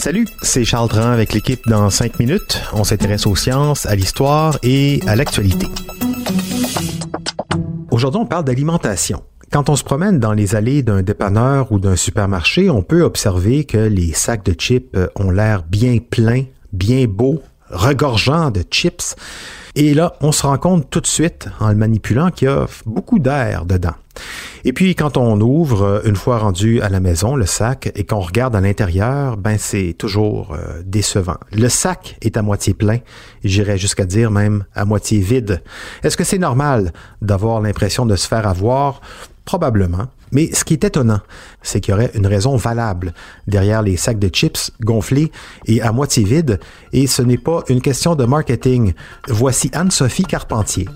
Salut, c'est Charles Dran avec l'équipe dans 5 minutes. On s'intéresse aux sciences, à l'histoire et à l'actualité. Aujourd'hui, on parle d'alimentation. Quand on se promène dans les allées d'un dépanneur ou d'un supermarché, on peut observer que les sacs de chips ont l'air bien pleins, bien beaux, regorgeants de chips. Et là, on se rend compte tout de suite, en le manipulant, qu'il y a beaucoup d'air dedans. Et puis, quand on ouvre, euh, une fois rendu à la maison, le sac, et qu'on regarde à l'intérieur, ben, c'est toujours euh, décevant. Le sac est à moitié plein, j'irais jusqu'à dire même à moitié vide. Est-ce que c'est normal d'avoir l'impression de se faire avoir? Probablement. Mais ce qui est étonnant, c'est qu'il y aurait une raison valable derrière les sacs de chips gonflés et à moitié vides, et ce n'est pas une question de marketing. Voici Anne-Sophie Carpentier.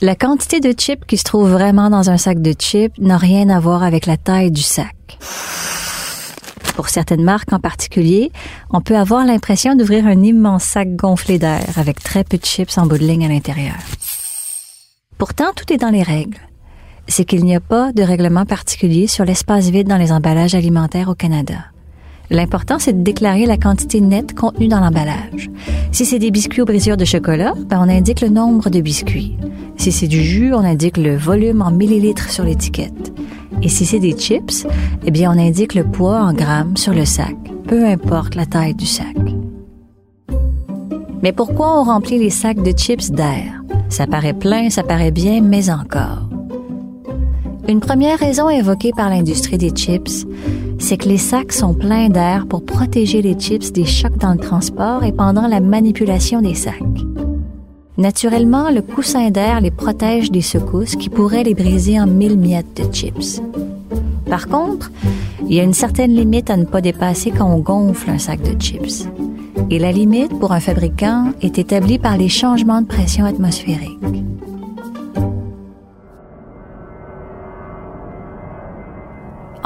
La quantité de chips qui se trouve vraiment dans un sac de chips n'a rien à voir avec la taille du sac. Pour certaines marques en particulier, on peut avoir l'impression d'ouvrir un immense sac gonflé d'air avec très peu de chips en bout de ligne à l'intérieur. Pourtant, tout est dans les règles. C'est qu'il n'y a pas de règlement particulier sur l'espace vide dans les emballages alimentaires au Canada. L'important, c'est de déclarer la quantité nette contenue dans l'emballage. Si c'est des biscuits aux brisures de chocolat, ben on indique le nombre de biscuits. Si c'est du jus, on indique le volume en millilitres sur l'étiquette. Et si c'est des chips, eh bien, on indique le poids en grammes sur le sac, peu importe la taille du sac. Mais pourquoi on remplit les sacs de chips d'air? Ça paraît plein, ça paraît bien, mais encore. Une première raison évoquée par l'industrie des chips, c'est que les sacs sont pleins d'air pour protéger les chips des chocs dans le transport et pendant la manipulation des sacs. Naturellement, le coussin d'air les protège des secousses qui pourraient les briser en mille miettes de chips. Par contre, il y a une certaine limite à ne pas dépasser quand on gonfle un sac de chips. Et la limite pour un fabricant est établie par les changements de pression atmosphérique.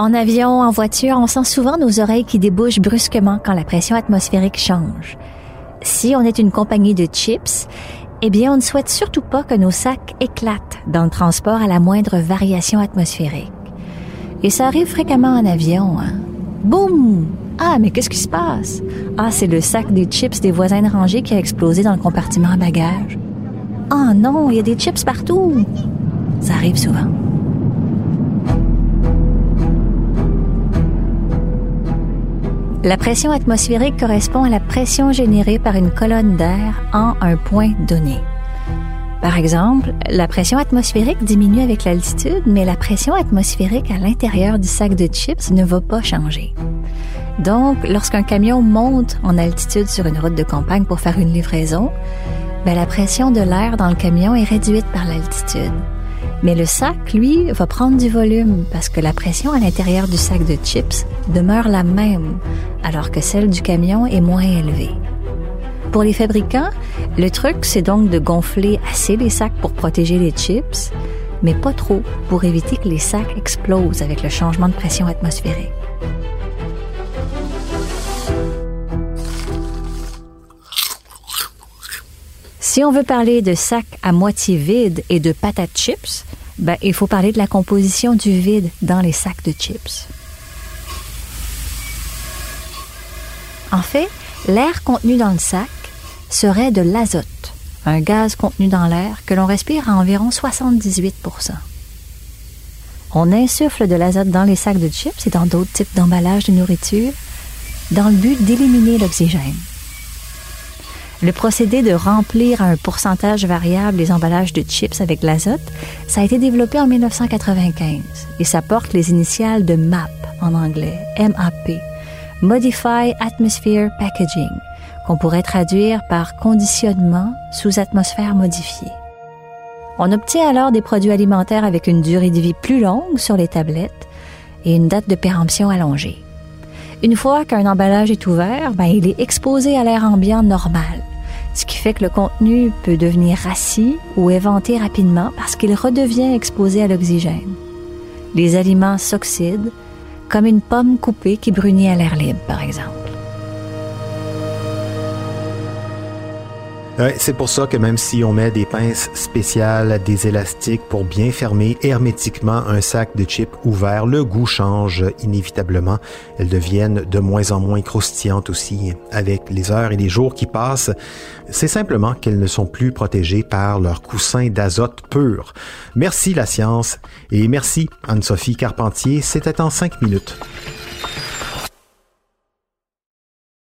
En avion, en voiture, on sent souvent nos oreilles qui débouchent brusquement quand la pression atmosphérique change. Si on est une compagnie de chips, eh bien, on ne souhaite surtout pas que nos sacs éclatent dans le transport à la moindre variation atmosphérique. Et ça arrive fréquemment en avion. Hein? Boum! Ah, mais qu'est-ce qui se passe? Ah, c'est le sac des chips des voisins de rangée qui a explosé dans le compartiment à bagages. Ah non, il y a des chips partout! Ça arrive souvent. La pression atmosphérique correspond à la pression générée par une colonne d'air en un point donné. Par exemple, la pression atmosphérique diminue avec l'altitude, mais la pression atmosphérique à l'intérieur du sac de chips ne va pas changer. Donc, lorsqu'un camion monte en altitude sur une route de campagne pour faire une livraison, ben, la pression de l'air dans le camion est réduite par l'altitude. Mais le sac, lui, va prendre du volume parce que la pression à l'intérieur du sac de chips demeure la même, alors que celle du camion est moins élevée. Pour les fabricants, le truc, c'est donc de gonfler assez les sacs pour protéger les chips, mais pas trop pour éviter que les sacs explosent avec le changement de pression atmosphérique. Si on veut parler de sacs à moitié vides et de patates chips, ben, il faut parler de la composition du vide dans les sacs de chips. En fait, l'air contenu dans le sac serait de l'azote, un gaz contenu dans l'air que l'on respire à environ 78% On insuffle de l'azote dans les sacs de chips et dans d'autres types d'emballages de nourriture dans le but d'éliminer l'oxygène. Le procédé de remplir à un pourcentage variable les emballages de chips avec l'azote, ça a été développé en 1995 et ça porte les initiales de MAP en anglais, MAP, Modify Atmosphere Packaging, qu'on pourrait traduire par conditionnement sous atmosphère modifiée. On obtient alors des produits alimentaires avec une durée de vie plus longue sur les tablettes et une date de péremption allongée. Une fois qu'un emballage est ouvert, ben, il est exposé à l'air ambiant normal ce qui fait que le contenu peut devenir rassis ou éventé rapidement parce qu'il redevient exposé à l'oxygène. Les aliments s'oxydent, comme une pomme coupée qui brunit à l'air libre, par exemple. C'est pour ça que même si on met des pinces spéciales, des élastiques pour bien fermer hermétiquement un sac de chips ouvert, le goût change inévitablement. Elles deviennent de moins en moins croustillantes aussi avec les heures et les jours qui passent. C'est simplement qu'elles ne sont plus protégées par leur coussin d'azote pur. Merci la science et merci Anne-Sophie Carpentier. C'était en cinq minutes.